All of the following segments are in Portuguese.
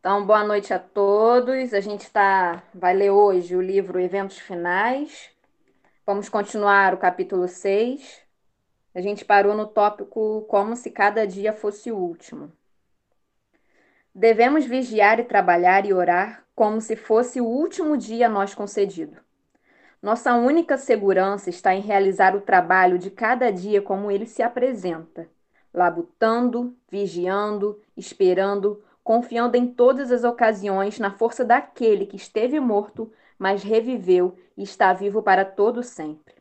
Então, boa noite a todos. A gente tá, vai ler hoje o livro Eventos Finais. Vamos continuar o capítulo 6. A gente parou no tópico Como se cada dia fosse o último. Devemos vigiar e trabalhar e orar como se fosse o último dia nós concedido. Nossa única segurança está em realizar o trabalho de cada dia como ele se apresenta, labutando, vigiando, esperando, confiando em todas as ocasiões na força daquele que esteve morto, mas reviveu e está vivo para todo sempre.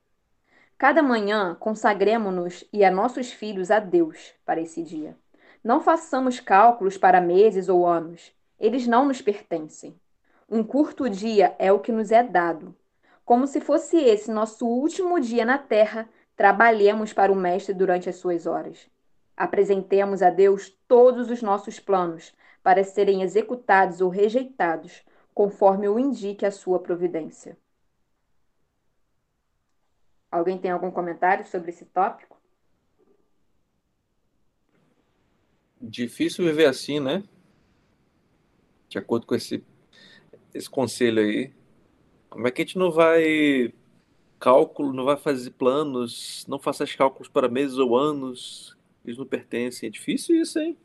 Cada manhã consagremos-nos e a nossos filhos a Deus para esse dia. Não façamos cálculos para meses ou anos. Eles não nos pertencem. Um curto dia é o que nos é dado. Como se fosse esse nosso último dia na terra, trabalhemos para o Mestre durante as suas horas. Apresentemos a Deus todos os nossos planos, para serem executados ou rejeitados, conforme o indique a sua providência. Alguém tem algum comentário sobre esse tópico? Difícil viver assim, né? De acordo com esse, esse conselho aí. Como é que a gente não vai cálculo, não vai fazer planos, não faça cálculos para meses ou anos, eles não pertencem. É difícil isso, hein?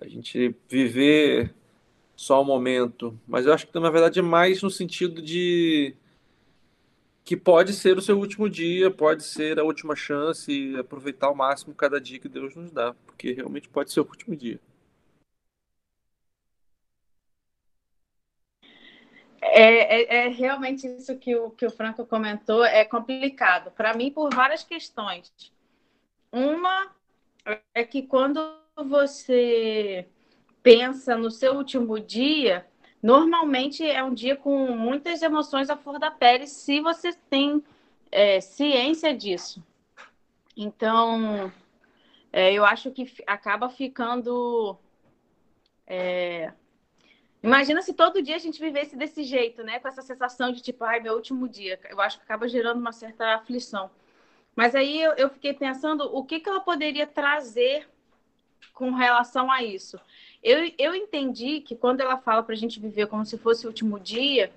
A gente viver só o momento. Mas eu acho que na verdade é mais no sentido de que pode ser o seu último dia, pode ser a última chance e aproveitar ao máximo cada dia que Deus nos dá, porque realmente pode ser o último dia. É, é, é realmente isso que o, que o Franco comentou, é complicado. Para mim, por várias questões. Uma é que quando você pensa no seu último dia, normalmente é um dia com muitas emoções à flor da pele, se você tem é, ciência disso. Então, é, eu acho que acaba ficando. É... Imagina se todo dia a gente vivesse desse jeito, né? Com essa sensação de tipo, ai, meu último dia. Eu acho que acaba gerando uma certa aflição. Mas aí eu, eu fiquei pensando o que, que ela poderia trazer com relação a isso. Eu, eu entendi que quando ela fala para a gente viver como se fosse o último dia,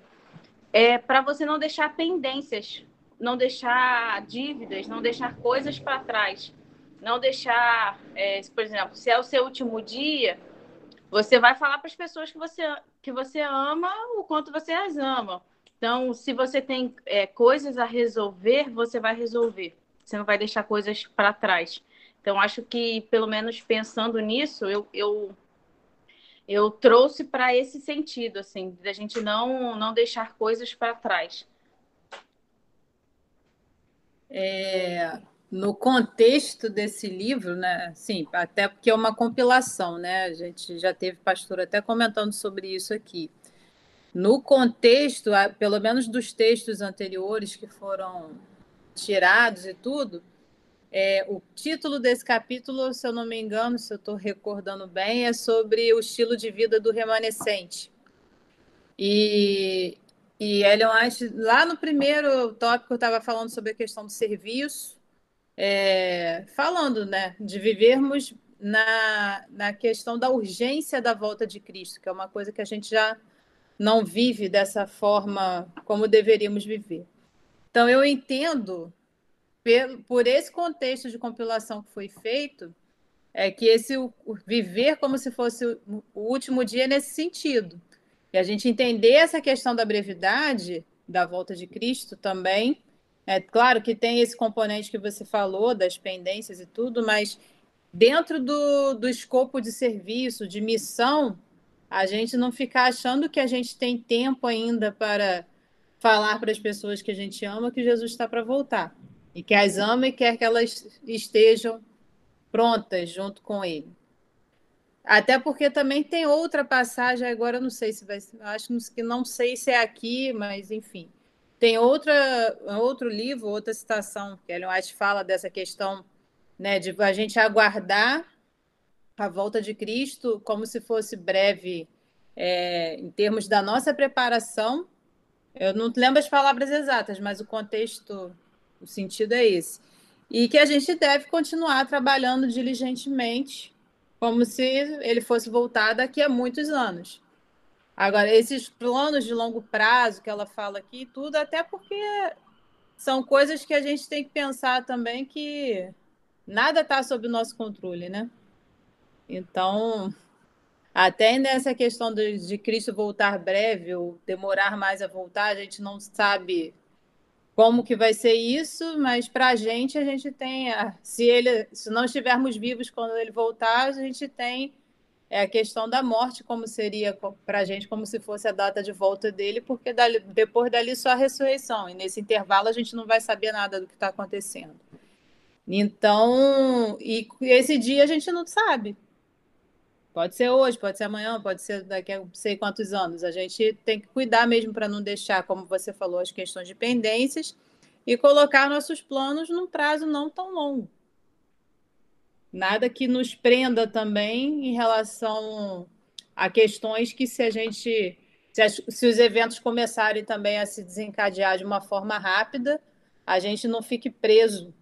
é para você não deixar pendências, não deixar dívidas, não deixar coisas para trás, não deixar, é, por exemplo, se é o seu último dia, você vai falar para as pessoas que você, que você ama o quanto você as ama. Então, se você tem é, coisas a resolver, você vai resolver. Você não vai deixar coisas para trás. Então, acho que, pelo menos pensando nisso, eu, eu, eu trouxe para esse sentido, assim, da gente não, não deixar coisas para trás. É, no contexto desse livro, né? Sim, até porque é uma compilação, né? A gente já teve pastor até comentando sobre isso aqui. No contexto, pelo menos dos textos anteriores que foram tirados e tudo, é, o título desse capítulo, se eu não me engano, se eu estou recordando bem, é sobre o estilo de vida do remanescente. E, e Ellen White, lá no primeiro tópico, estava falando sobre a questão do serviço, é, falando né, de vivermos na, na questão da urgência da volta de Cristo, que é uma coisa que a gente já não vive dessa forma como deveríamos viver. Então, eu entendo por esse contexto de compilação que foi feito, é que esse o, viver como se fosse o, o último dia nesse sentido. E a gente entender essa questão da brevidade da volta de Cristo também. É claro que tem esse componente que você falou, das pendências e tudo, mas dentro do, do escopo de serviço, de missão, a gente não ficar achando que a gente tem tempo ainda para falar para as pessoas que a gente ama que Jesus está para voltar. E que as ama e quer que elas estejam prontas junto com ele. Até porque também tem outra passagem, agora não sei se vai acho que não sei se é aqui, mas enfim. Tem outra, outro livro, outra citação, que Ellen White fala dessa questão né, de a gente aguardar a volta de Cristo como se fosse breve é, em termos da nossa preparação. Eu não lembro as palavras exatas, mas o contexto, o sentido é esse. E que a gente deve continuar trabalhando diligentemente, como se ele fosse voltar daqui a muitos anos. Agora, esses planos de longo prazo que ela fala aqui, tudo, até porque são coisas que a gente tem que pensar também que nada está sob o nosso controle, né? Então, até nessa questão de, de Cristo voltar breve ou demorar mais a voltar, a gente não sabe como que vai ser isso, mas para a gente, a gente tem, a, se ele, se não estivermos vivos quando ele voltar, a gente tem é, a questão da morte, como seria para a gente, como se fosse a data de volta dele, porque dali, depois dali só a ressurreição, e nesse intervalo a gente não vai saber nada do que está acontecendo. Então, e esse dia a gente não sabe, Pode ser hoje, pode ser amanhã, pode ser daqui a não sei quantos anos. A gente tem que cuidar mesmo para não deixar, como você falou, as questões de pendências e colocar nossos planos num prazo não tão longo. Nada que nos prenda também em relação a questões que, se a gente. Se, as, se os eventos começarem também a se desencadear de uma forma rápida, a gente não fique preso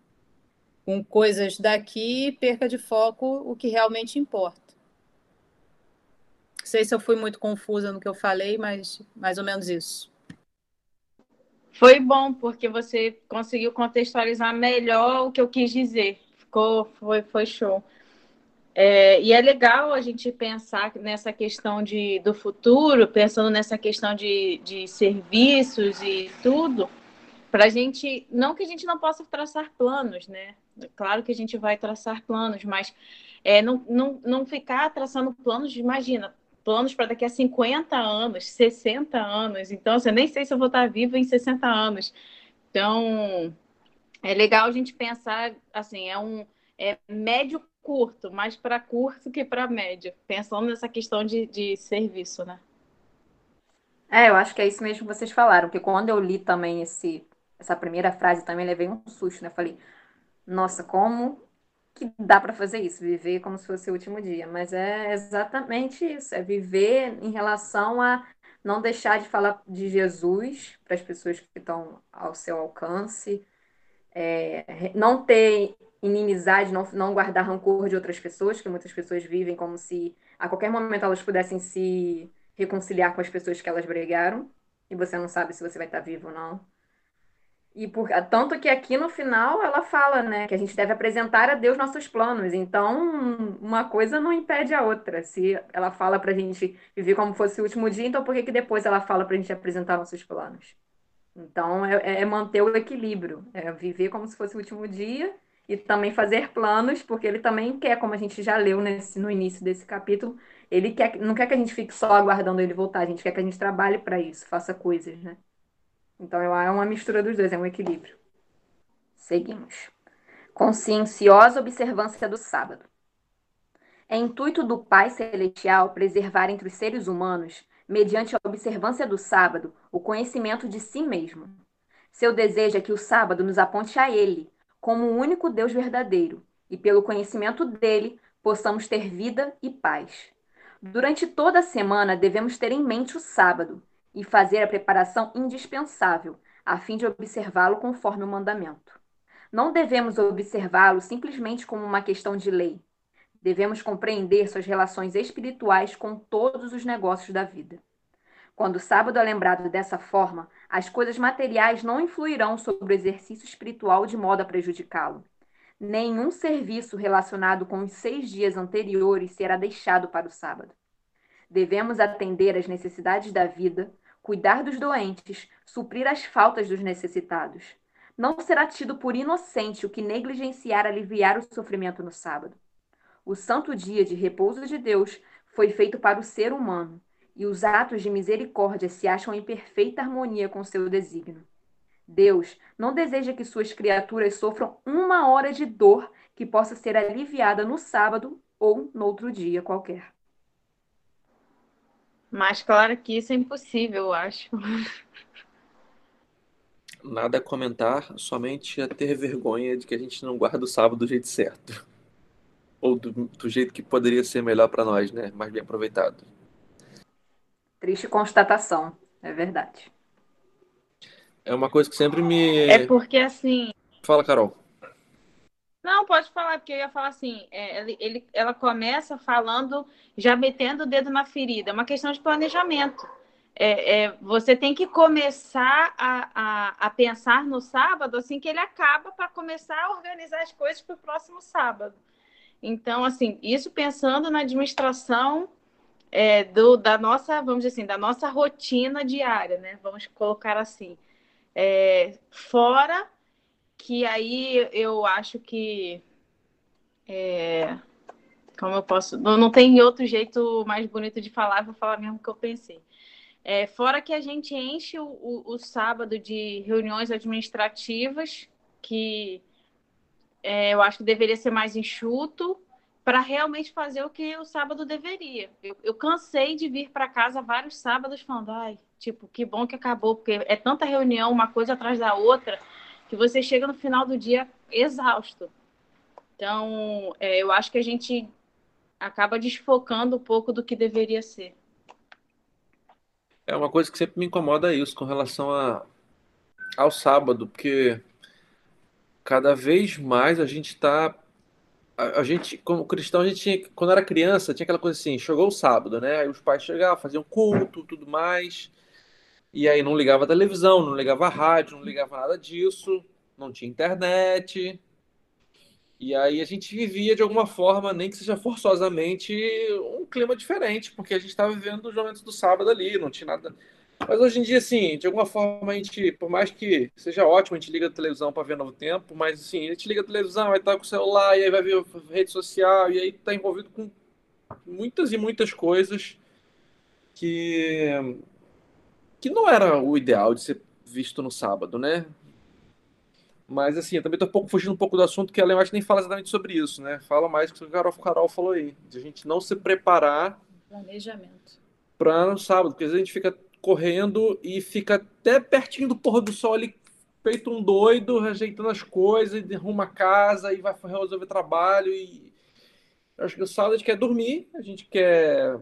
com coisas daqui e perca de foco o que realmente importa sei se eu fui muito confusa no que eu falei, mas mais ou menos isso. Foi bom, porque você conseguiu contextualizar melhor o que eu quis dizer. Ficou, foi, foi show. É, e é legal a gente pensar nessa questão de, do futuro, pensando nessa questão de, de serviços e tudo, para a gente, não que a gente não possa traçar planos, né? Claro que a gente vai traçar planos, mas é, não, não, não ficar traçando planos, imagina, planos para daqui a 50 anos, 60 anos. Então, assim, eu nem sei se eu vou estar viva em 60 anos. Então, é legal a gente pensar, assim, é um é médio curto, mais para curto que para médio, pensando nessa questão de, de serviço, né? É, eu acho que é isso mesmo que vocês falaram, porque quando eu li também esse, essa primeira frase, também levei um susto, né? Falei, nossa, como que dá para fazer isso, viver como se fosse o último dia, mas é exatamente isso, é viver em relação a não deixar de falar de Jesus para as pessoas que estão ao seu alcance, é, não ter inimizade, não, não guardar rancor de outras pessoas, que muitas pessoas vivem como se a qualquer momento elas pudessem se reconciliar com as pessoas que elas brigaram, e você não sabe se você vai estar vivo ou não. E por, tanto que aqui no final ela fala, né, que a gente deve apresentar a Deus nossos planos. Então, uma coisa não impede a outra. Se ela fala para a gente viver como fosse o último dia, então por que, que depois ela fala para a gente apresentar nossos planos? Então, é, é, manter o equilíbrio, é viver como se fosse o último dia e também fazer planos, porque ele também quer, como a gente já leu nesse, no início desse capítulo, ele quer, não quer que a gente fique só aguardando ele voltar, a gente quer que a gente trabalhe para isso, faça coisas, né? Então, é uma mistura dos dois, é um equilíbrio. Seguimos. Conscienciosa observância do sábado. É intuito do Pai Celestial preservar entre os seres humanos, mediante a observância do sábado, o conhecimento de si mesmo. Seu desejo é que o sábado nos aponte a Ele, como o único Deus verdadeiro, e pelo conhecimento dele possamos ter vida e paz. Durante toda a semana devemos ter em mente o sábado, e fazer a preparação indispensável, a fim de observá-lo conforme o mandamento. Não devemos observá-lo simplesmente como uma questão de lei. Devemos compreender suas relações espirituais com todos os negócios da vida. Quando o sábado é lembrado dessa forma, as coisas materiais não influirão sobre o exercício espiritual de modo a prejudicá-lo. Nenhum serviço relacionado com os seis dias anteriores será deixado para o sábado. Devemos atender às necessidades da vida, cuidar dos doentes, suprir as faltas dos necessitados. Não será tido por inocente o que negligenciar aliviar o sofrimento no sábado. O santo dia de repouso de Deus foi feito para o ser humano, e os atos de misericórdia se acham em perfeita harmonia com seu desígnio. Deus não deseja que suas criaturas sofram uma hora de dor que possa ser aliviada no sábado ou no outro dia qualquer. Mas claro que isso é impossível, eu acho. Nada a comentar, somente a ter vergonha de que a gente não guarda o sábado do jeito certo. Ou do, do jeito que poderia ser melhor para nós, né? Mais bem aproveitado. Triste constatação, é verdade. É uma coisa que sempre me. É porque assim. Fala, Carol. Não, pode falar, porque eu ia falar assim, é, ele, ele, ela começa falando, já metendo o dedo na ferida. É uma questão de planejamento. É, é, você tem que começar a, a, a, pensar no sábado assim que ele acaba para começar a organizar as coisas para o próximo sábado. Então, assim, isso pensando na administração é, do, da nossa, vamos dizer assim, da nossa rotina diária, né? Vamos colocar assim. É, fora que aí eu acho que é, como eu posso. Não, não tem outro jeito mais bonito de falar, vou falar mesmo o que eu pensei. É, fora que a gente enche o, o, o sábado de reuniões administrativas, que é, eu acho que deveria ser mais enxuto, para realmente fazer o que o sábado deveria. Eu, eu cansei de vir para casa vários sábados falando, ai, tipo, que bom que acabou, porque é tanta reunião, uma coisa atrás da outra, que você chega no final do dia exausto. Então, é, eu acho que a gente acaba desfocando um pouco do que deveria ser. É uma coisa que sempre me incomoda isso com relação a, ao sábado, porque cada vez mais a gente está a, gente, como cristão, a gente tinha, quando era criança, tinha aquela coisa assim, chegou o sábado, né? Aí os pais chegavam, faziam culto, tudo mais. E aí não ligava televisão, não ligava rádio, não ligava nada disso, não tinha internet. E aí a gente vivia de alguma forma, nem que seja forçosamente, um clima diferente, porque a gente estava vivendo os momentos do sábado ali, não tinha nada. Mas hoje em dia, assim, de alguma forma a gente, por mais que seja ótimo, a gente liga a televisão para ver novo tempo, mas assim, a gente liga a televisão, vai estar com o celular, e aí vai ver rede social, e aí está envolvido com muitas e muitas coisas que que não era o ideal de ser visto no sábado, né? Mas assim, eu também estou um pouco fugindo um pouco do assunto, que a Leonard nem fala exatamente sobre isso, né? Fala mais que o Carol, Carol falou aí, de a gente não se preparar planejamento para no sábado, porque às vezes a gente fica correndo e fica até pertinho do pôr do sol ali, feito um doido, rejeitando as coisas, e arruma a casa e vai resolver trabalho. E eu acho que o sábado a gente quer dormir, a gente quer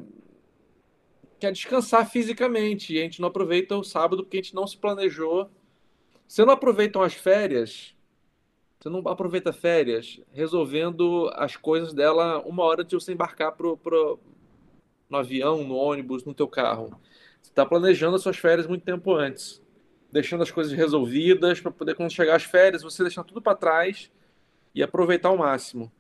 quer descansar fisicamente e a gente não aproveita o sábado porque a gente não se planejou. Você não aproveita as férias, você não aproveita férias resolvendo as coisas dela uma hora de você embarcar pro, pro, no avião, no ônibus, no teu carro. Você está planejando as suas férias muito tempo antes, deixando as coisas resolvidas para poder, quando chegar as férias, você deixar tudo para trás e aproveitar ao máximo.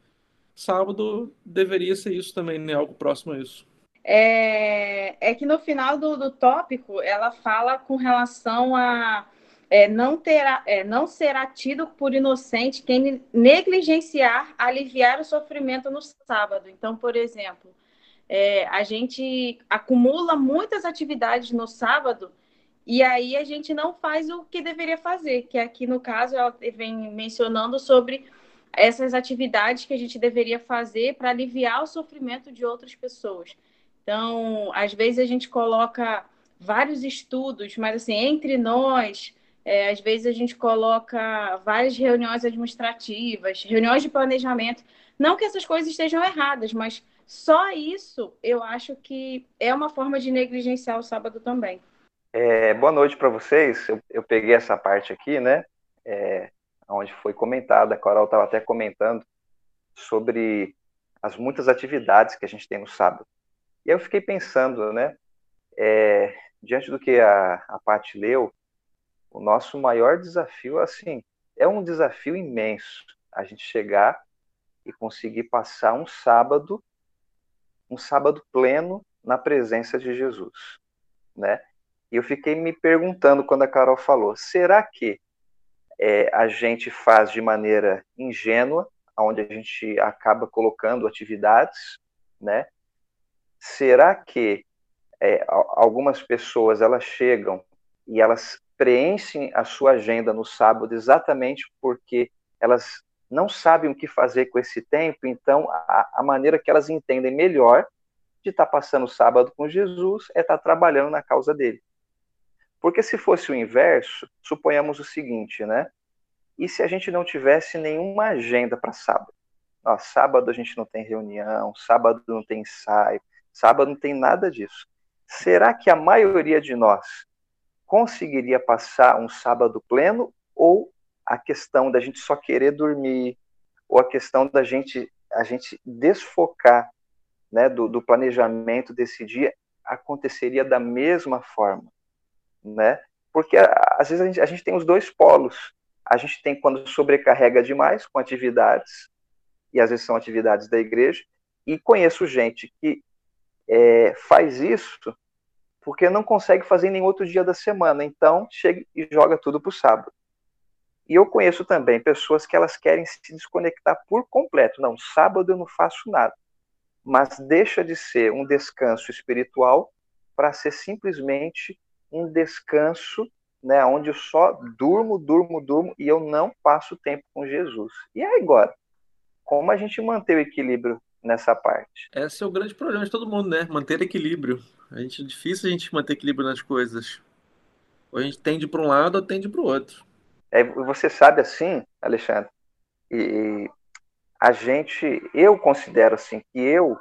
Sábado deveria ser isso também, né? Algo próximo a isso. É, é que no final do, do tópico ela fala com relação a é, não, terá, é, não será tido por inocente quem negligenciar aliviar o sofrimento no sábado. Então, por exemplo, é, a gente acumula muitas atividades no sábado e aí a gente não faz o que deveria fazer, que aqui no caso ela vem mencionando sobre essas atividades que a gente deveria fazer para aliviar o sofrimento de outras pessoas. Então, às vezes a gente coloca vários estudos, mas assim, entre nós, é, às vezes a gente coloca várias reuniões administrativas, reuniões de planejamento. Não que essas coisas estejam erradas, mas só isso eu acho que é uma forma de negligenciar o sábado também. É, boa noite para vocês. Eu, eu, peguei essa parte aqui, né? É, onde foi comentada, a Coral estava até comentando sobre as muitas atividades que a gente tem no sábado. E eu fiquei pensando, né? É, diante do que a, a Paty leu, o nosso maior desafio, assim, é um desafio imenso a gente chegar e conseguir passar um sábado um sábado pleno na presença de Jesus, né? E eu fiquei me perguntando quando a Carol falou: será que é, a gente faz de maneira ingênua, onde a gente acaba colocando atividades, né? Será que é, algumas pessoas elas chegam e elas preenchem a sua agenda no sábado exatamente porque elas não sabem o que fazer com esse tempo, então a, a maneira que elas entendem melhor de estar tá passando o sábado com Jesus é estar tá trabalhando na causa dele. Porque se fosse o inverso, suponhamos o seguinte, né? E se a gente não tivesse nenhuma agenda para sábado? Ó, sábado a gente não tem reunião, sábado não tem ensaio, sábado não tem nada disso. Será que a maioria de nós conseguiria passar um sábado pleno ou a questão da gente só querer dormir ou a questão da gente a gente desfocar né, do, do planejamento desse dia aconteceria da mesma forma, né? Porque às vezes a gente, a gente tem os dois polos. A gente tem quando sobrecarrega demais com atividades e às vezes são atividades da igreja. E conheço gente que é, faz isso porque não consegue fazer em nenhum outro dia da semana. Então chega e joga tudo para o sábado. E eu conheço também pessoas que elas querem se desconectar por completo. Não, sábado eu não faço nada mas deixa de ser um descanso espiritual para ser simplesmente um descanso, né, onde eu só durmo, durmo, durmo e eu não passo tempo com Jesus. E agora, como a gente manter o equilíbrio nessa parte? Esse é o grande problema de todo mundo, né? Manter equilíbrio. A gente é difícil a gente manter equilíbrio nas coisas. Ou a gente tende para um lado ou tende para o outro. É, você sabe assim, Alexandre, e a gente, eu considero assim que eu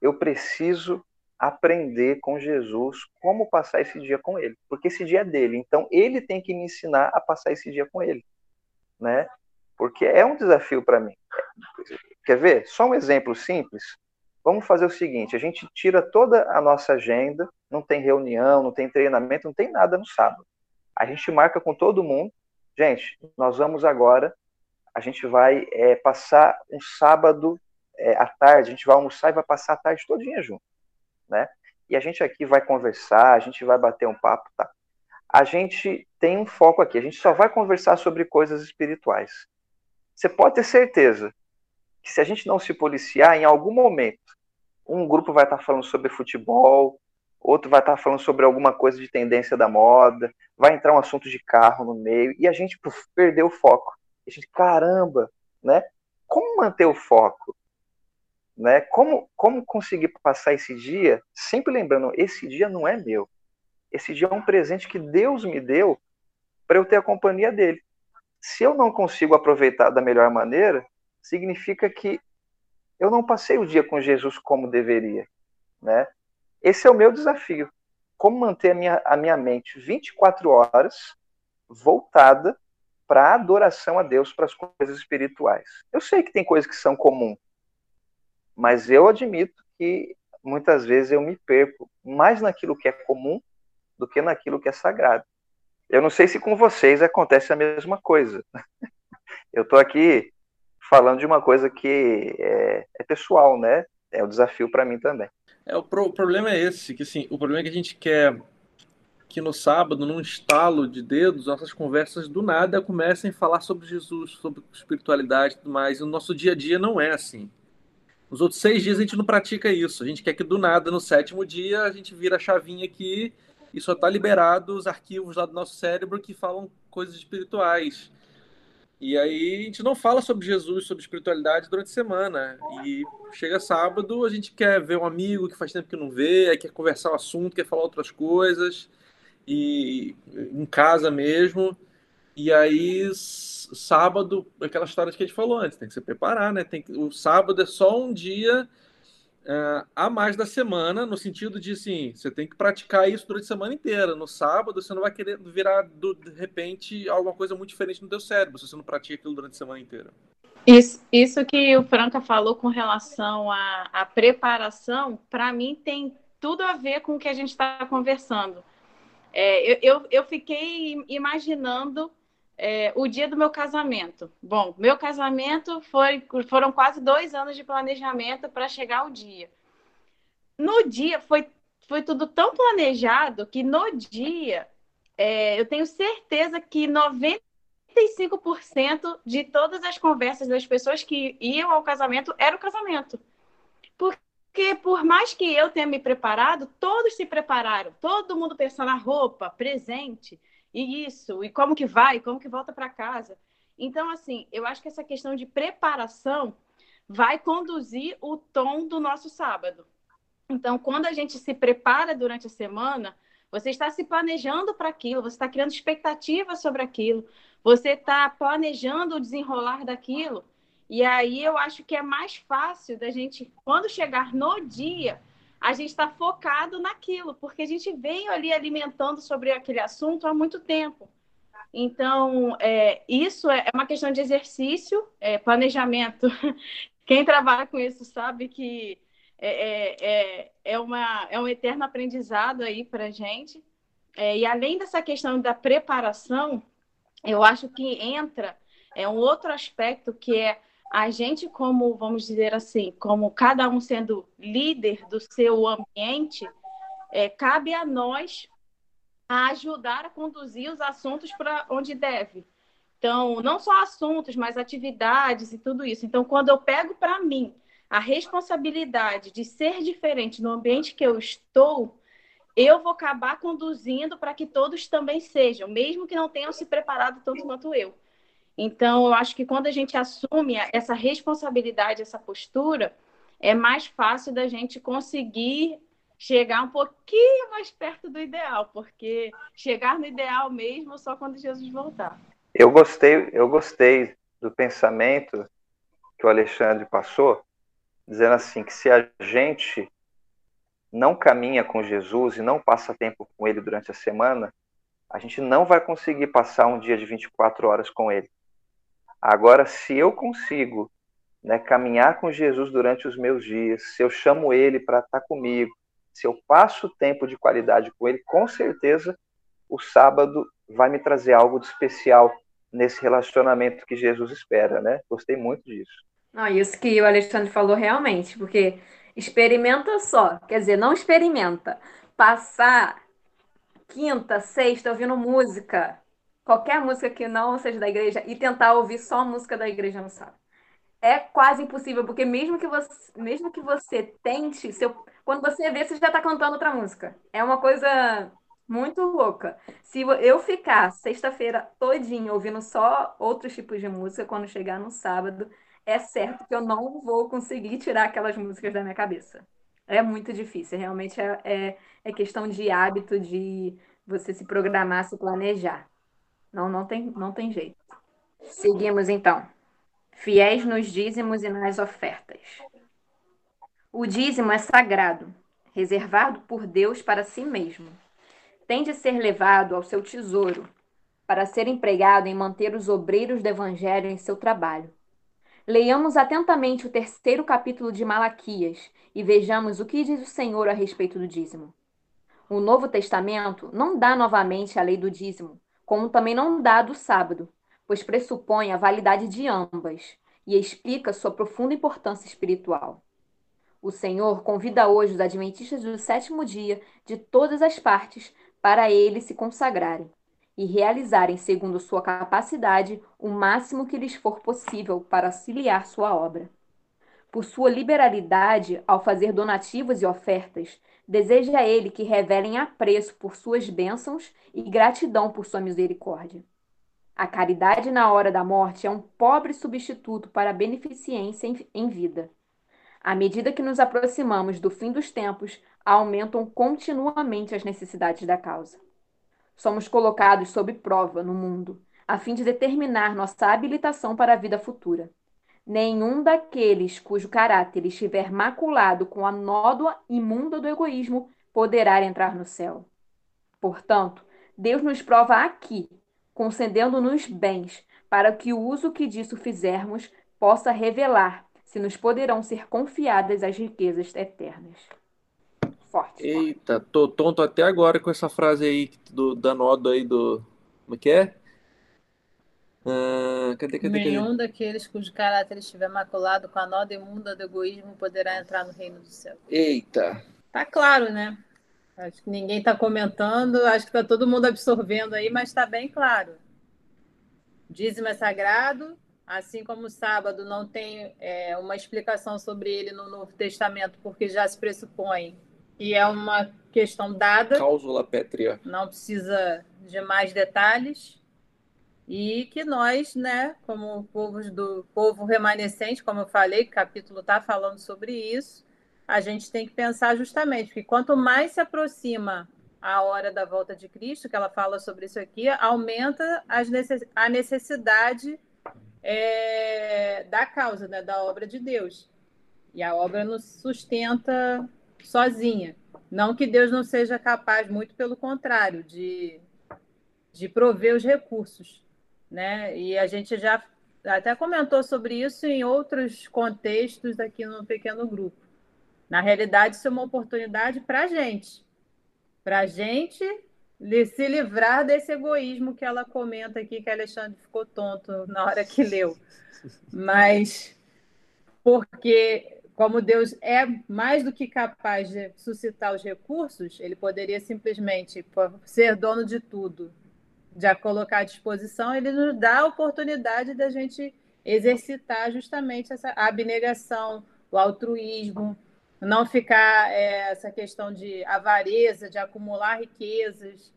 eu preciso aprender com Jesus como passar esse dia com ele, porque esse dia é dele. Então ele tem que me ensinar a passar esse dia com ele, né? Porque é um desafio para mim. Quer ver? Só um exemplo simples. Vamos fazer o seguinte: a gente tira toda a nossa agenda, não tem reunião, não tem treinamento, não tem nada no sábado. A gente marca com todo mundo. Gente, nós vamos agora a gente vai é, passar um sábado é, à tarde, a gente vai almoçar e vai passar a tarde todinha junto, né? E a gente aqui vai conversar, a gente vai bater um papo, tá? A gente tem um foco aqui, a gente só vai conversar sobre coisas espirituais. Você pode ter certeza que se a gente não se policiar, em algum momento, um grupo vai estar falando sobre futebol, outro vai estar falando sobre alguma coisa de tendência da moda, vai entrar um assunto de carro no meio, e a gente puf, perdeu o foco. A gente, caramba, né? Como manter o foco? Né? Como, como conseguir passar esse dia, sempre lembrando, esse dia não é meu. Esse dia é um presente que Deus me deu para eu ter a companhia dele. Se eu não consigo aproveitar da melhor maneira, significa que eu não passei o dia com Jesus como deveria, né? Esse é o meu desafio. Como manter a minha, a minha mente 24 horas voltada para a adoração a Deus, para as coisas espirituais. Eu sei que tem coisas que são comuns, mas eu admito que muitas vezes eu me perco mais naquilo que é comum do que naquilo que é sagrado. Eu não sei se com vocês acontece a mesma coisa. eu estou aqui falando de uma coisa que é, é pessoal, né? É um desafio para mim também. É, o, pro, o problema é esse, que assim, o problema é que a gente quer que no sábado, num estalo de dedos, nossas conversas do nada comecem a falar sobre Jesus, sobre espiritualidade e tudo mais. E o nosso dia a dia não é assim. Nos outros seis dias a gente não pratica isso. A gente quer que do nada, no sétimo dia, a gente vira a chavinha aqui e só está liberado os arquivos lá do nosso cérebro que falam coisas espirituais. E aí a gente não fala sobre Jesus, sobre espiritualidade durante a semana. E chega sábado, a gente quer ver um amigo que faz tempo que não vê, quer conversar o assunto, quer falar outras coisas e em casa mesmo. E aí, sábado, aquela história que a gente falou antes, tem que se preparar, né? Tem que, o sábado é só um dia uh, a mais da semana, no sentido de, assim, você tem que praticar isso durante a semana inteira. No sábado, você não vai querer virar, do, de repente, alguma coisa muito diferente no teu cérebro, se você não pratica aquilo durante a semana inteira. Isso, isso que o Franca falou com relação à, à preparação, para mim tem tudo a ver com o que a gente está conversando. É, eu, eu, eu, fiquei imaginando é, o dia do meu casamento. Bom, meu casamento foi, foram quase dois anos de planejamento para chegar o dia. No dia foi, foi tudo tão planejado que no dia é, eu tenho certeza que 95% de todas as conversas das pessoas que iam ao casamento era o casamento. Porque por mais que eu tenha me preparado, todos se prepararam, todo mundo pensou na roupa, presente. E isso, e como que vai, como que volta para casa. Então, assim, eu acho que essa questão de preparação vai conduzir o tom do nosso sábado. Então, quando a gente se prepara durante a semana, você está se planejando para aquilo, você está criando expectativas sobre aquilo, você está planejando o desenrolar daquilo. E aí eu acho que é mais fácil da gente, quando chegar no dia, a gente está focado naquilo, porque a gente vem ali alimentando sobre aquele assunto há muito tempo. Então, é, isso é uma questão de exercício, é, planejamento. Quem trabalha com isso sabe que é, é, é, é, uma, é um eterno aprendizado aí para a gente. É, e além dessa questão da preparação, eu acho que entra é um outro aspecto que é a gente como, vamos dizer assim, como cada um sendo líder do seu ambiente, é, cabe a nós a ajudar a conduzir os assuntos para onde deve. Então, não só assuntos, mas atividades e tudo isso. Então, quando eu pego para mim a responsabilidade de ser diferente no ambiente que eu estou, eu vou acabar conduzindo para que todos também sejam, mesmo que não tenham se preparado tanto quanto eu. Então, eu acho que quando a gente assume essa responsabilidade, essa postura, é mais fácil da gente conseguir chegar um pouquinho mais perto do ideal, porque chegar no ideal mesmo só quando Jesus voltar. Eu gostei, eu gostei do pensamento que o Alexandre passou, dizendo assim que se a gente não caminha com Jesus e não passa tempo com ele durante a semana, a gente não vai conseguir passar um dia de 24 horas com ele. Agora, se eu consigo né, caminhar com Jesus durante os meus dias, se eu chamo ele para estar tá comigo, se eu passo tempo de qualidade com ele, com certeza o sábado vai me trazer algo de especial nesse relacionamento que Jesus espera, né? Gostei muito disso. Não, isso que o Alexandre falou realmente, porque experimenta só, quer dizer, não experimenta. Passar quinta, sexta ouvindo música, qualquer música que não seja da igreja e tentar ouvir só música da igreja no sábado. É quase impossível, porque mesmo que você, mesmo que você tente, seu, quando você vê, você já está cantando outra música. É uma coisa muito louca. Se eu ficar sexta-feira todinha ouvindo só outros tipos de música, quando chegar no sábado, é certo que eu não vou conseguir tirar aquelas músicas da minha cabeça. É muito difícil, realmente é, é, é questão de hábito, de você se programar, se planejar. Não, não tem, não tem jeito. Seguimos então. Fiéis nos dízimos e nas ofertas. O dízimo é sagrado, reservado por Deus para si mesmo. Tem de ser levado ao seu tesouro, para ser empregado em manter os obreiros do evangelho em seu trabalho. Leiamos atentamente o terceiro capítulo de Malaquias e vejamos o que diz o Senhor a respeito do dízimo. O Novo Testamento não dá novamente a lei do dízimo, como também não dá do sábado, pois pressupõe a validade de ambas e explica sua profunda importância espiritual. O Senhor convida hoje os adventistas do sétimo dia de todas as partes para ele se consagrarem e realizarem, segundo sua capacidade, o máximo que lhes for possível para auxiliar sua obra. Por sua liberalidade ao fazer donativos e ofertas, Deseja ele que revelem apreço por suas bênçãos e gratidão por sua misericórdia. A caridade na hora da morte é um pobre substituto para a beneficência em vida. À medida que nos aproximamos do fim dos tempos, aumentam continuamente as necessidades da causa. Somos colocados sob prova no mundo, a fim de determinar nossa habilitação para a vida futura. Nenhum daqueles cujo caráter estiver maculado com a nódoa imunda do egoísmo poderá entrar no céu. Portanto, Deus nos prova aqui, concedendo-nos bens, para que o uso que disso fizermos possa revelar se nos poderão ser confiadas as riquezas eternas. Forte. Eita, tô tonto até agora com essa frase aí do, da nódoa aí do. Como é que é? Ah, cadê, cadê, Nenhum cadê? daqueles cujo caráter estiver maculado com a noda imunda do egoísmo poderá entrar no reino do céu. Eita! Tá claro, né? Acho que ninguém está comentando, acho que está todo mundo absorvendo aí, mas está bem claro. Dízimo é sagrado, assim como o sábado não tem é, uma explicação sobre ele no Novo Testamento, porque já se pressupõe e é uma questão dada. Cláusula pétrea. Não precisa de mais detalhes. E que nós, né, como povos do povo remanescente, como eu falei, o capítulo está falando sobre isso, a gente tem que pensar justamente que quanto mais se aproxima a hora da volta de Cristo, que ela fala sobre isso aqui, aumenta a necessidade é, da causa, né, da obra de Deus. E a obra nos sustenta sozinha. Não que Deus não seja capaz, muito pelo contrário, de, de prover os recursos. Né? E a gente já até comentou sobre isso em outros contextos aqui no pequeno grupo. Na realidade, isso é uma oportunidade para a gente, para a gente se livrar desse egoísmo que ela comenta aqui, que Alexandre ficou tonto na hora que leu. Mas porque como Deus é mais do que capaz de suscitar os recursos, ele poderia simplesmente, ser dono de tudo, já colocar à disposição, ele nos dá a oportunidade da gente exercitar justamente essa abnegação, o altruísmo, não ficar é, essa questão de avareza, de acumular riquezas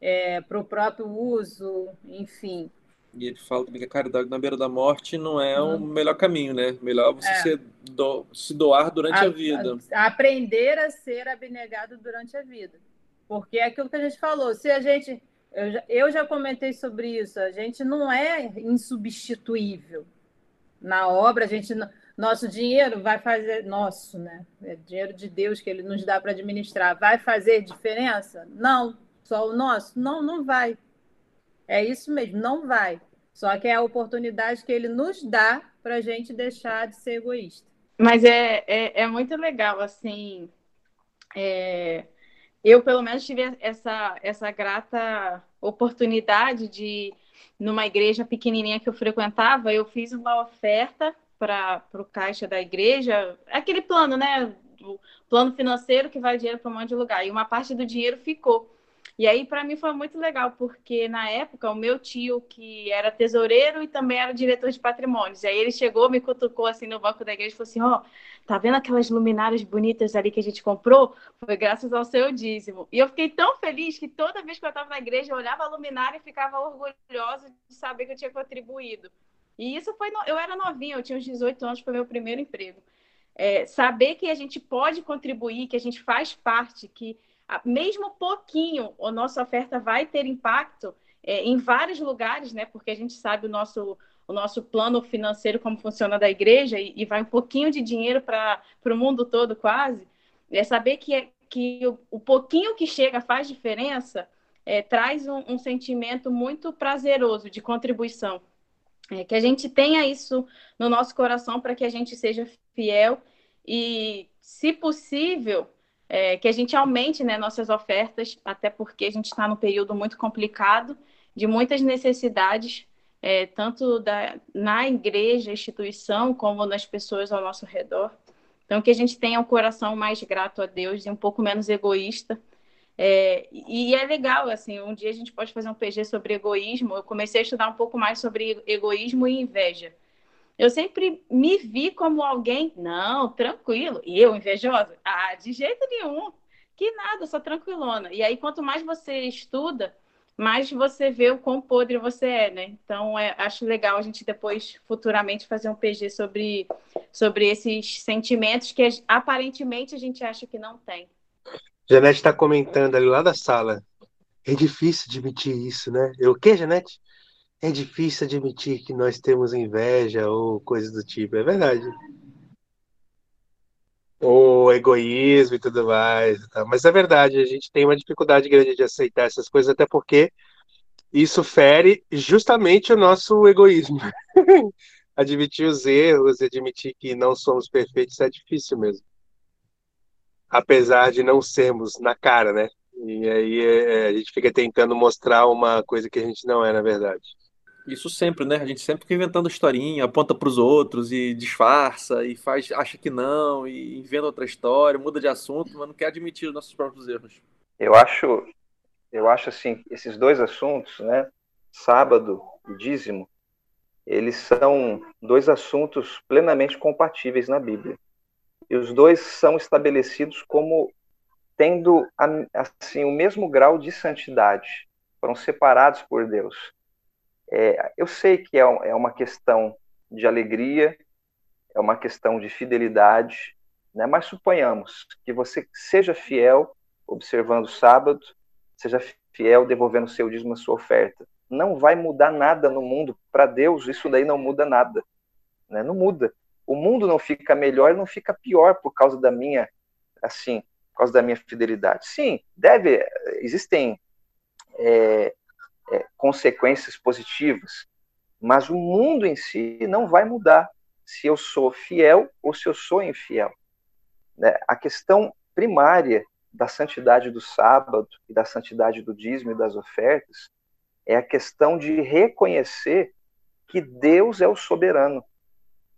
é, para o próprio uso, enfim. E ele fala também que a caridade na beira da morte não é o melhor caminho, né? Melhor você é. se, do, se, doar durante a, a vida. A, aprender a ser abnegado durante a vida. Porque é aquilo que a gente falou, se a gente. Eu já, eu já comentei sobre isso, a gente não é insubstituível. Na obra, a gente. Nosso dinheiro vai fazer. Nosso, né? É dinheiro de Deus que ele nos dá para administrar. Vai fazer diferença? Não. Só o nosso? Não, não vai. É isso mesmo, não vai. Só que é a oportunidade que ele nos dá para a gente deixar de ser egoísta. Mas é, é, é muito legal, assim. É, eu, pelo menos, tive essa, essa grata oportunidade de, numa igreja pequenininha que eu frequentava, eu fiz uma oferta para o caixa da igreja, aquele plano, né? O plano financeiro que vai dinheiro para um monte de lugar. E uma parte do dinheiro ficou. E aí, para mim, foi muito legal, porque na época, o meu tio, que era tesoureiro e também era diretor de patrimônios, e aí ele chegou, me cutucou assim no banco da igreja e falou assim: Ó, oh, tá vendo aquelas luminárias bonitas ali que a gente comprou? Foi graças ao seu dízimo. E eu fiquei tão feliz que toda vez que eu estava na igreja, eu olhava a luminária e ficava orgulhosa de saber que eu tinha contribuído. E isso foi. No... Eu era novinha, eu tinha uns 18 anos, foi meu primeiro emprego. É, saber que a gente pode contribuir, que a gente faz parte, que mesmo pouquinho, a nossa oferta vai ter impacto é, em vários lugares, né? Porque a gente sabe o nosso, o nosso plano financeiro, como funciona da igreja, e, e vai um pouquinho de dinheiro para o mundo todo, quase. É saber que, é, que o, o pouquinho que chega faz diferença, é, traz um, um, sentimento muito prazeroso de contribuição. É, que a gente tenha isso no nosso coração para que a gente seja fiel e, se possível, é, que a gente aumente né, nossas ofertas, até porque a gente está num período muito complicado, de muitas necessidades, é, tanto da, na igreja, instituição, como nas pessoas ao nosso redor. Então, que a gente tenha um coração mais grato a Deus e um pouco menos egoísta. É, e é legal, assim, um dia a gente pode fazer um PG sobre egoísmo. Eu comecei a estudar um pouco mais sobre egoísmo e inveja. Eu sempre me vi como alguém, não, tranquilo. E eu, invejosa? Ah, de jeito nenhum. Que nada, sou tranquilona. E aí, quanto mais você estuda, mais você vê o quão podre você é, né? Então, é, acho legal a gente depois, futuramente, fazer um PG sobre, sobre esses sentimentos que aparentemente a gente acha que não tem. Janete está comentando ali lá da sala. É difícil admitir isso, né? Eu, o que, Janete? É difícil admitir que nós temos inveja ou coisas do tipo, é verdade. Ou egoísmo e tudo mais. Mas é verdade, a gente tem uma dificuldade grande de aceitar essas coisas, até porque isso fere justamente o nosso egoísmo. admitir os erros, admitir que não somos perfeitos é difícil mesmo. Apesar de não sermos na cara, né? E aí é, a gente fica tentando mostrar uma coisa que a gente não é, na verdade. Isso sempre, né? A gente sempre fica inventando historinha, aponta para os outros e disfarça e faz, acha que não e inventa outra história, muda de assunto, mas não quer admitir os nossos próprios erros. Eu acho, eu acho assim, esses dois assuntos, né? Sábado e dízimo, eles são dois assuntos plenamente compatíveis na Bíblia. E os dois são estabelecidos como tendo assim o mesmo grau de santidade, foram separados por Deus. É, eu sei que é, é uma questão de alegria, é uma questão de fidelidade, né? mas suponhamos que você seja fiel observando o sábado, seja fiel devolvendo seu dízimo, a sua oferta. Não vai mudar nada no mundo. Para Deus, isso daí não muda nada. Né? Não muda. O mundo não fica melhor, não fica pior por causa da minha, assim, por causa da minha fidelidade. Sim, deve, existem é, é, consequências positivas, mas o mundo em si não vai mudar se eu sou fiel ou se eu sou infiel. Né? A questão primária da santidade do sábado e da santidade do dízimo e das ofertas é a questão de reconhecer que Deus é o soberano.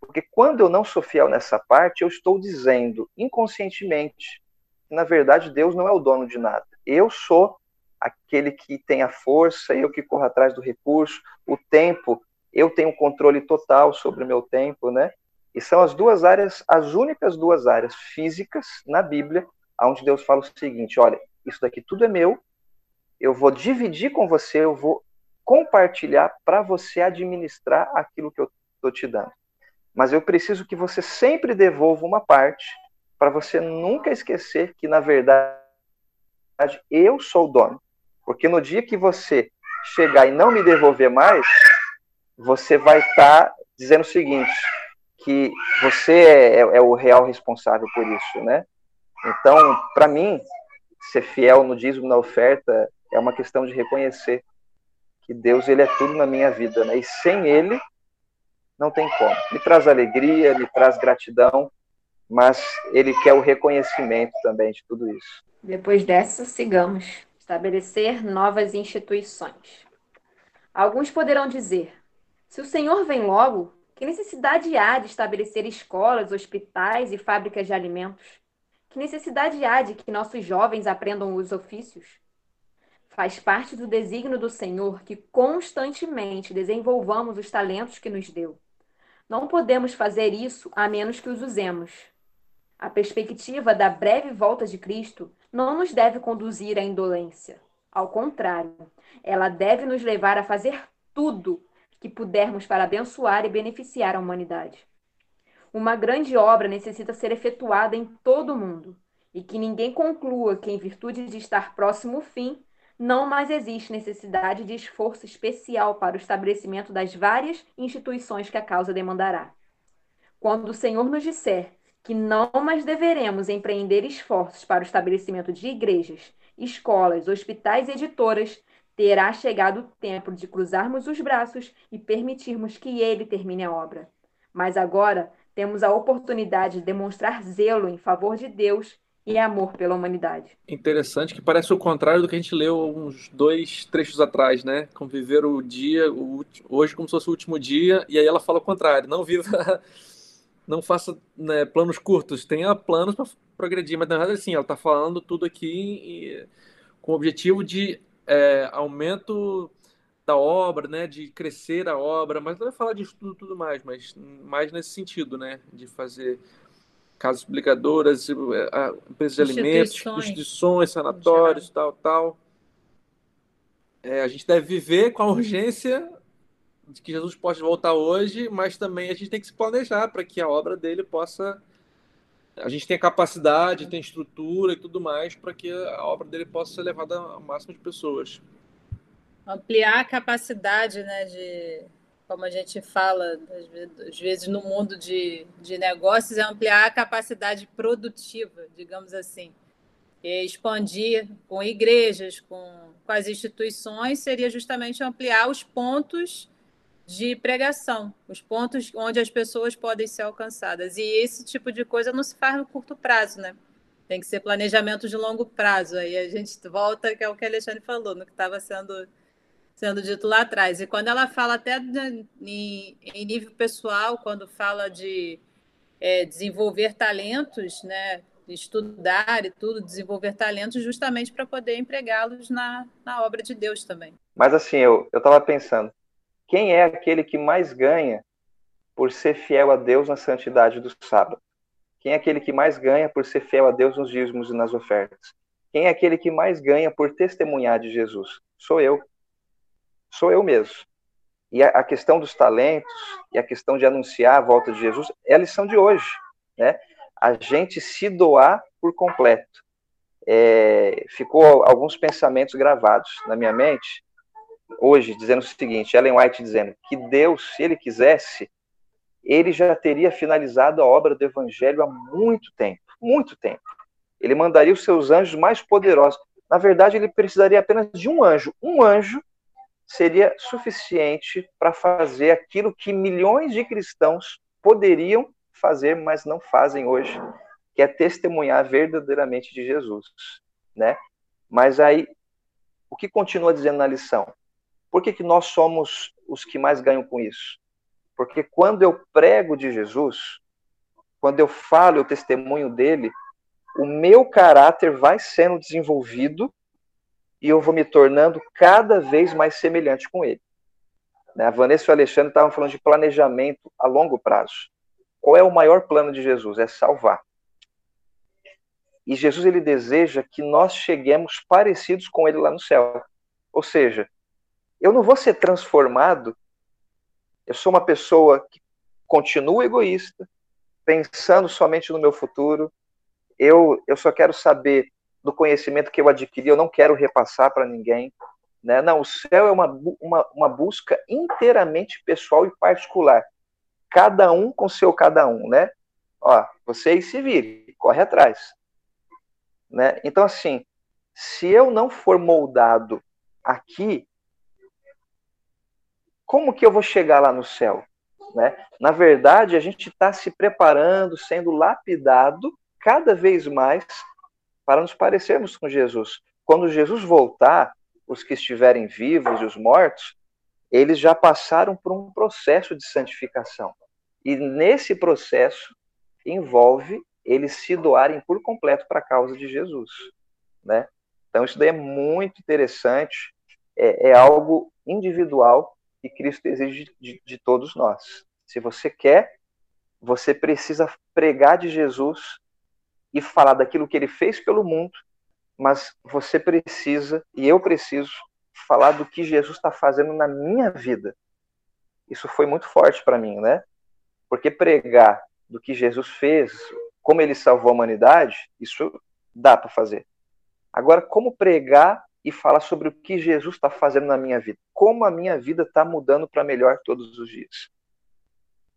Porque quando eu não sou fiel nessa parte, eu estou dizendo inconscientemente que, na verdade, Deus não é o dono de nada. Eu sou aquele que tem a força, eu que corro atrás do recurso, o tempo, eu tenho controle total sobre o meu tempo, né? E são as duas áreas, as únicas duas áreas físicas na Bíblia, onde Deus fala o seguinte: olha, isso daqui tudo é meu, eu vou dividir com você, eu vou compartilhar para você administrar aquilo que eu estou te dando. Mas eu preciso que você sempre devolva uma parte, para você nunca esquecer que, na verdade, eu sou o dono. Porque no dia que você chegar e não me devolver mais, você vai estar tá dizendo o seguinte, que você é, é, o real responsável por isso, né? Então, para mim, ser fiel no dízimo, na oferta, é uma questão de reconhecer que Deus ele é tudo na minha vida, né? E sem Ele não tem como. Me traz alegria, me traz gratidão, mas Ele quer o reconhecimento também de tudo isso. Depois dessa, sigamos estabelecer novas instituições. Alguns poderão dizer: se o Senhor vem logo, que necessidade há de estabelecer escolas, hospitais e fábricas de alimentos? Que necessidade há de que nossos jovens aprendam os ofícios? Faz parte do desígnio do Senhor que constantemente desenvolvamos os talentos que nos deu. Não podemos fazer isso a menos que os usemos. A perspectiva da breve volta de Cristo não nos deve conduzir à indolência. Ao contrário, ela deve nos levar a fazer tudo que pudermos para abençoar e beneficiar a humanidade. Uma grande obra necessita ser efetuada em todo o mundo, e que ninguém conclua que, em virtude de estar próximo ao fim, não mais existe necessidade de esforço especial para o estabelecimento das várias instituições que a causa demandará. Quando o Senhor nos disser que não mais deveremos empreender esforços para o estabelecimento de igrejas, escolas, hospitais e editoras, terá chegado o tempo de cruzarmos os braços e permitirmos que ele termine a obra. Mas agora temos a oportunidade de demonstrar zelo em favor de Deus e amor pela humanidade. Interessante que parece o contrário do que a gente leu uns dois trechos atrás, né? Conviver o dia, o, hoje como se fosse o último dia, e aí ela fala o contrário, não viva não faça né, planos curtos, tenha planos para progredir, mas na verdade, assim, ela está falando tudo aqui e, com o objetivo de é, aumento da obra, né, de crescer a obra, mas não vai falar disso tudo, tudo mais, mas mais nesse sentido, né, de fazer casas publicadoras, empresas de alimentos, instituições, sanatórios, tal, tal. É, a gente deve viver com a urgência de que Jesus possa voltar hoje, mas também a gente tem que se planejar para que a obra dele possa. A gente tem capacidade, tem estrutura e tudo mais para que a obra dele possa ser levada ao máximo de pessoas. Ampliar a capacidade, né, de, como a gente fala, às vezes no mundo de, de negócios, é ampliar a capacidade produtiva, digamos assim. E expandir com igrejas, com, com as instituições, seria justamente ampliar os pontos de pregação, os pontos onde as pessoas podem ser alcançadas. E esse tipo de coisa não se faz no curto prazo, né? Tem que ser planejamento de longo prazo. Aí a gente volta, que é o que a Alexandre falou, no que estava sendo, sendo dito lá atrás. E quando ela fala até em, em, nível pessoal, quando fala de é, desenvolver talentos, né? estudar e tudo, desenvolver talentos justamente para poder empregá-los na, na obra de Deus também. Mas assim, eu estava pensando, quem é aquele que mais ganha por ser fiel a Deus na santidade do sábado? Quem é aquele que mais ganha por ser fiel a Deus nos dízimos e nas ofertas? quem é aquele que mais ganha por testemunhar de Jesus? Sou eu. Sou eu mesmo. E a, questão dos talentos e a questão de anunciar a volta de Jesus é a lição de hoje, né? A gente se doar por completo. É, ficou alguns pensamentos gravados na minha mente hoje, dizendo o seguinte: Ellen White dizendo que Deus, se ele quisesse, ele já teria finalizado a obra do Evangelho há muito tempo muito tempo. Ele mandaria os seus anjos mais poderosos. Na verdade, ele precisaria apenas de um anjo. Um anjo seria suficiente para fazer aquilo que milhões de cristãos poderiam fazer, mas não fazem hoje, que é testemunhar verdadeiramente de Jesus, né? Mas aí, o que continua dizendo na lição? Por que, que nós somos os que mais ganham com isso? Porque quando eu prego de Jesus, quando eu falo o testemunho dele, o meu caráter vai sendo desenvolvido e eu vou me tornando cada vez mais semelhante com ele. Né, a Vanessa e o Alexandre estavam falando de planejamento a longo prazo. Qual é o maior plano de Jesus? É salvar. E Jesus ele deseja que nós cheguemos parecidos com ele lá no céu. Ou seja, eu não vou ser transformado. Eu sou uma pessoa que continua egoísta, pensando somente no meu futuro, eu, eu só quero saber do conhecimento que eu adquiri, eu não quero repassar para ninguém. Né? Não, o céu é uma, uma, uma busca inteiramente pessoal e particular. Cada um com seu cada um, né? Ó, vocês se virem, corre atrás. Né? Então, assim, se eu não for moldado aqui, como que eu vou chegar lá no céu? Né? Na verdade, a gente está se preparando, sendo lapidado cada vez mais para nos parecermos com Jesus. Quando Jesus voltar, os que estiverem vivos e os mortos, eles já passaram por um processo de santificação. E nesse processo envolve eles se doarem por completo para a causa de Jesus. Né? Então, isso daí é muito interessante, é, é algo individual que Cristo exige de, de todos nós. Se você quer, você precisa pregar de Jesus e falar daquilo que ele fez pelo mundo, mas você precisa, e eu preciso, falar do que Jesus está fazendo na minha vida. Isso foi muito forte para mim, né? Porque pregar do que Jesus fez, como ele salvou a humanidade, isso dá para fazer. Agora, como pregar e falar sobre o que Jesus está fazendo na minha vida? Como a minha vida está mudando para melhor todos os dias?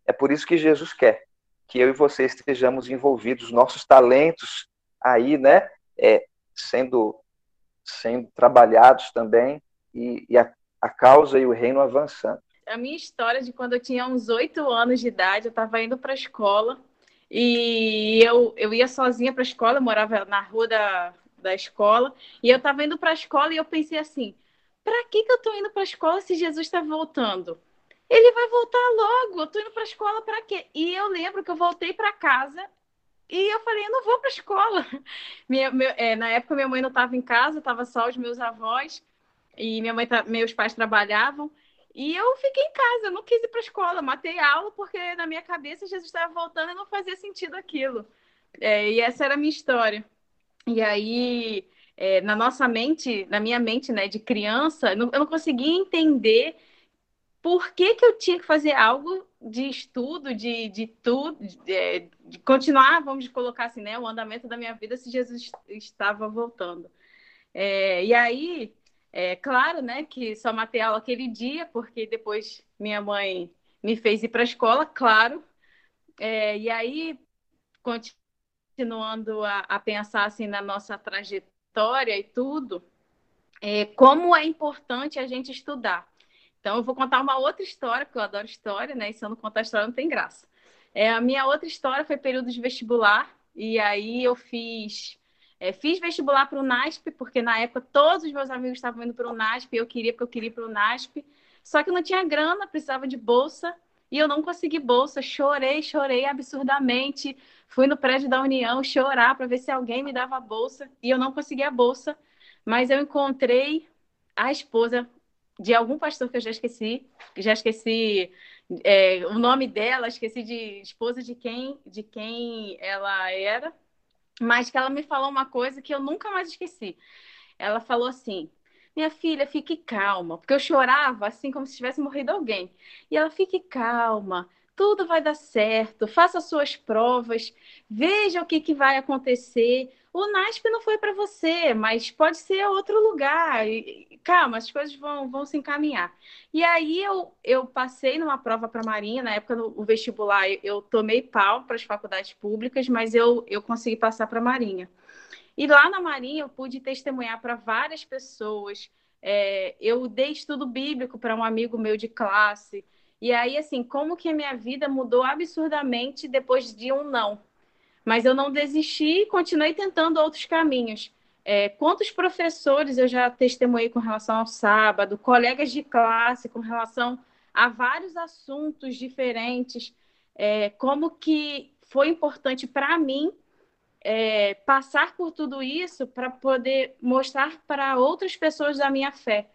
É por isso que Jesus quer que eu e você estejamos envolvidos, nossos talentos aí, né, é, sendo, sendo trabalhados também e, e a, a causa e o reino avançando. A minha história de quando eu tinha uns oito anos de idade, eu estava indo para a escola e eu, eu ia sozinha para a escola, eu morava na rua da, da escola, e eu estava indo para a escola e eu pensei assim: para que, que eu estou indo para a escola se Jesus está voltando? Ele vai voltar logo, eu tô indo pra escola para quê? E eu lembro que eu voltei para casa e eu falei, eu não vou para escola. Minha, meu, é, na época, minha mãe não estava em casa, estava só os meus avós e minha mãe, meus pais trabalhavam. E eu fiquei em casa, não quis ir para escola, matei a aula porque na minha cabeça Jesus estava voltando e não fazia sentido aquilo. É, e essa era a minha história. E aí, é, na nossa mente, na minha mente, né, de criança, eu não conseguia entender por que, que eu tinha que fazer algo de estudo, de, de tudo, de, é, de, continuar, vamos colocar assim, né, o andamento da minha vida se Jesus estava voltando. É, e aí, é claro, né, que só matei aula aquele dia, porque depois minha mãe me fez ir para a escola, claro. É, e aí, continuando a, a, pensar assim na nossa trajetória e tudo, é, como é importante a gente estudar. Então, eu vou contar uma outra história, porque eu adoro história, né? E se eu não contar história, não tem graça. É, a minha outra história foi período de vestibular, e aí eu fiz. É, fiz vestibular para o NASP, porque na época todos os meus amigos estavam indo para o NASP, e eu queria, porque eu queria ir para o NASP. Só que não tinha grana, precisava de bolsa, e eu não consegui bolsa. Chorei, chorei absurdamente. Fui no prédio da União chorar para ver se alguém me dava bolsa, e eu não consegui a bolsa. Mas eu encontrei a esposa de algum pastor que eu já esqueci, já esqueci é, o nome dela, esqueci de esposa de quem, de quem ela era. mas que ela me falou uma coisa que eu nunca mais esqueci. Ela falou assim: minha filha, fique calma, porque eu chorava assim como se tivesse morrido alguém. E ela, fique calma, tudo vai dar certo, faça suas provas, veja o que, que vai acontecer. O NASP não foi para você, mas pode ser outro lugar. Calma, as coisas vão, vão se encaminhar. E aí eu, eu passei numa prova para a Marinha, na época do vestibular eu, eu tomei pau para as faculdades públicas, mas eu, eu consegui passar para a Marinha. E lá na Marinha eu pude testemunhar para várias pessoas. É, eu dei estudo bíblico para um amigo meu de classe. E aí, assim, como que a minha vida mudou absurdamente depois de um não. Mas eu não desisti e continuei tentando outros caminhos. É, quantos professores eu já testemunhei com relação ao sábado, colegas de classe com relação a vários assuntos diferentes, é, como que foi importante para mim é, passar por tudo isso para poder mostrar para outras pessoas da minha fé.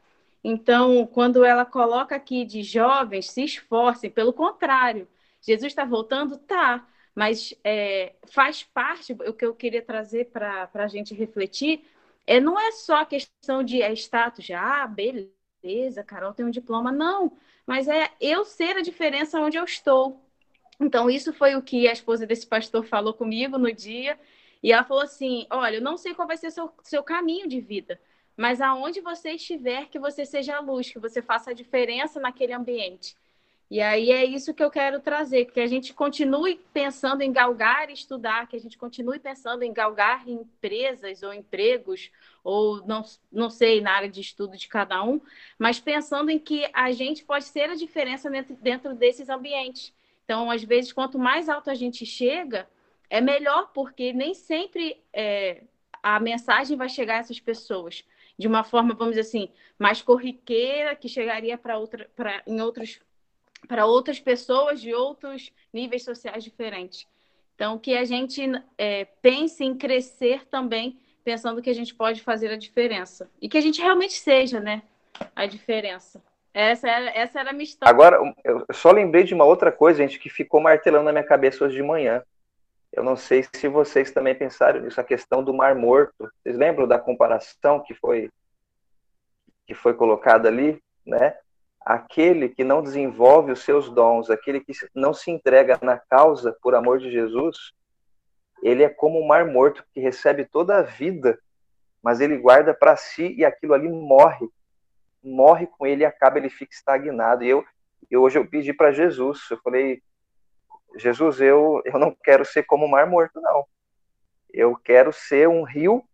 Então, quando ela coloca aqui de jovens, se esforcem, pelo contrário, Jesus está voltando? Tá, mas é, faz parte, o que eu queria trazer para a gente refletir, é, não é só a questão de é, status, de, ah, beleza, Carol tem um diploma, não, mas é eu ser a diferença onde eu estou. Então, isso foi o que a esposa desse pastor falou comigo no dia, e ela falou assim: Olha, eu não sei qual vai ser seu, seu caminho de vida, mas aonde você estiver, que você seja a luz, que você faça a diferença naquele ambiente. E aí é isso que eu quero trazer, que a gente continue pensando em galgar e estudar, que a gente continue pensando em galgar em empresas ou empregos, ou não, não sei, na área de estudo de cada um, mas pensando em que a gente pode ser a diferença dentro, dentro desses ambientes. Então, às vezes, quanto mais alto a gente chega, é melhor porque nem sempre é, a mensagem vai chegar a essas pessoas de uma forma, vamos dizer assim, mais corriqueira, que chegaria para outra, em outros para outras pessoas de outros níveis sociais diferentes. Então, que a gente é, pense em crescer também, pensando que a gente pode fazer a diferença. E que a gente realmente seja, né? A diferença. Essa era, essa era a minha história. Agora, eu só lembrei de uma outra coisa, gente, que ficou martelando na minha cabeça hoje de manhã. Eu não sei se vocês também pensaram nisso, a questão do Mar Morto. Vocês lembram da comparação que foi que foi colocada ali, né? Aquele que não desenvolve os seus dons, aquele que não se entrega na causa por amor de Jesus, ele é como um mar morto que recebe toda a vida, mas ele guarda para si e aquilo ali morre. Morre com ele e acaba, ele fica estagnado. E eu, eu hoje eu pedi para Jesus, eu falei, Jesus, eu, eu não quero ser como o mar morto, não. Eu quero ser um rio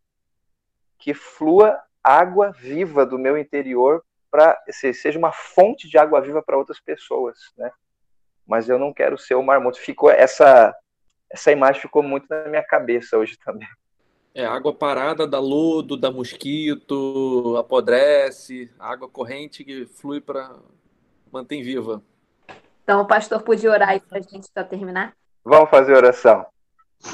que flua água viva do meu interior para seja uma fonte de água viva para outras pessoas, né? Mas eu não quero ser o mar morto. Ficou essa essa imagem ficou muito na minha cabeça hoje também. É, água parada dá lodo, dá mosquito, apodrece, água corrente que flui para mantém viva. Então, o pastor podia orar aí para a gente para terminar? Vamos fazer oração.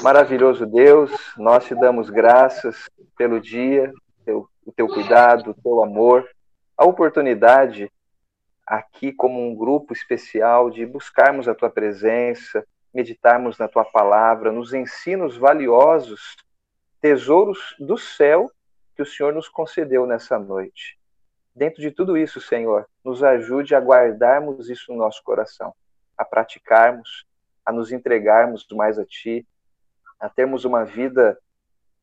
Maravilhoso Deus, nós te damos graças pelo dia, teu, o teu cuidado, o teu amor, a oportunidade aqui como um grupo especial de buscarmos a tua presença, meditarmos na tua palavra, nos ensinos valiosos, tesouros do céu que o Senhor nos concedeu nessa noite. Dentro de tudo isso, Senhor, nos ajude a guardarmos isso no nosso coração, a praticarmos, a nos entregarmos mais a Ti, a termos uma vida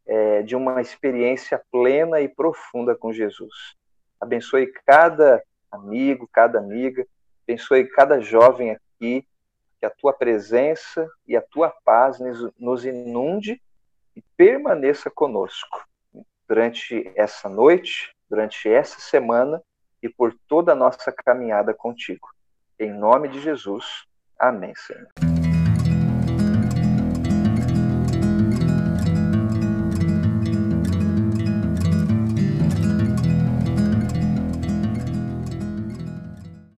é, de uma experiência plena e profunda com Jesus. Abençoe cada amigo, cada amiga, abençoe cada jovem aqui, que a Tua presença e a Tua paz nos inunde e permaneça conosco durante essa noite durante essa semana e por toda a nossa caminhada contigo. Em nome de Jesus. Amém, Senhor.